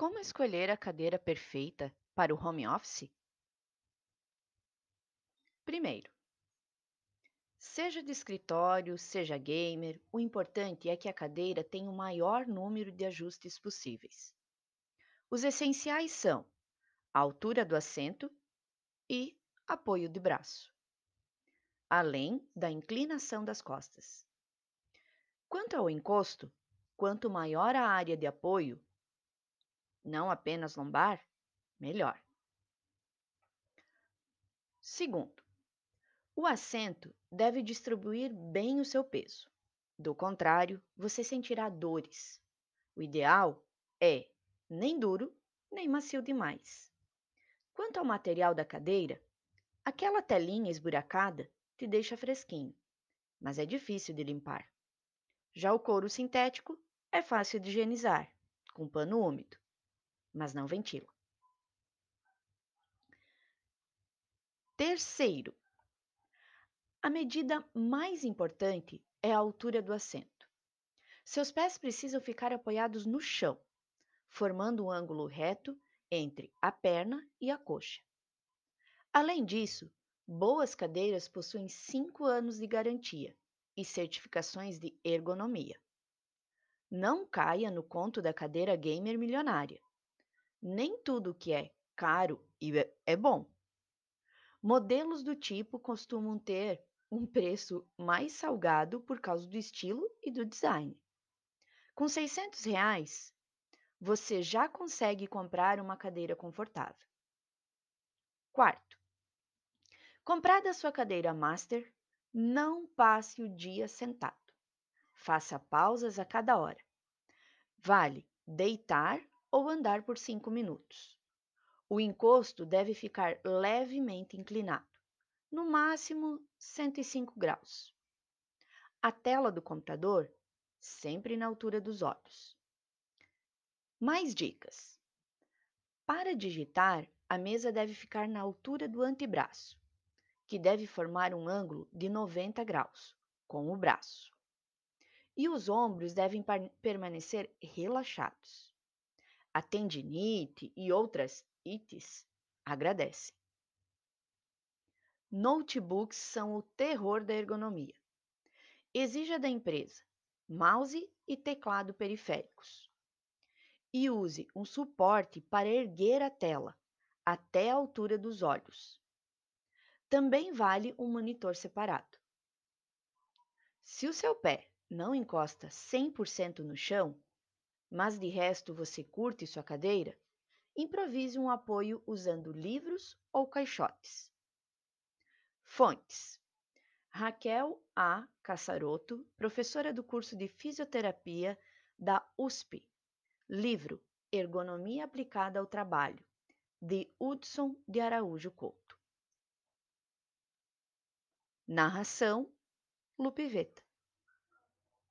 Como escolher a cadeira perfeita para o home office? Primeiro, seja de escritório, seja gamer, o importante é que a cadeira tenha o maior número de ajustes possíveis. Os essenciais são a altura do assento e apoio de braço, além da inclinação das costas. Quanto ao encosto, quanto maior a área de apoio, não apenas lombar, melhor. Segundo, o assento deve distribuir bem o seu peso. Do contrário, você sentirá dores. O ideal é nem duro, nem macio demais. Quanto ao material da cadeira, aquela telinha esburacada te deixa fresquinho, mas é difícil de limpar. Já o couro sintético é fácil de higienizar, com pano úmido, mas não ventila. Terceiro, a medida mais importante é a altura do assento. Seus pés precisam ficar apoiados no chão, formando um ângulo reto entre a perna e a coxa. Além disso, boas cadeiras possuem 5 anos de garantia e certificações de ergonomia. Não caia no conto da cadeira gamer milionária. Nem tudo que é caro é, é bom. Modelos do tipo costumam ter um preço mais salgado por causa do estilo e do design. Com 600 reais, você já consegue comprar uma cadeira confortável. Quarto, comprada a sua cadeira master, não passe o dia sentado. Faça pausas a cada hora. Vale deitar ou andar por 5 minutos. O encosto deve ficar levemente inclinado, no máximo 105 graus. A tela do computador sempre na altura dos olhos. Mais dicas. Para digitar, a mesa deve ficar na altura do antebraço, que deve formar um ângulo de 90 graus com o braço. E os ombros devem permanecer relaxados. A tendinite e outras ites agradecem. Notebooks são o terror da ergonomia. Exija da empresa mouse e teclado periféricos e use um suporte para erguer a tela até a altura dos olhos. Também vale um monitor separado. Se o seu pé não encosta 100% no chão, mas de resto você curte sua cadeira, improvise um apoio usando livros ou caixotes. Fontes: Raquel A. Cassaroto, professora do curso de fisioterapia da USP, Livro Ergonomia Aplicada ao Trabalho, de Hudson de Araújo Couto. Narração: Lupiveta.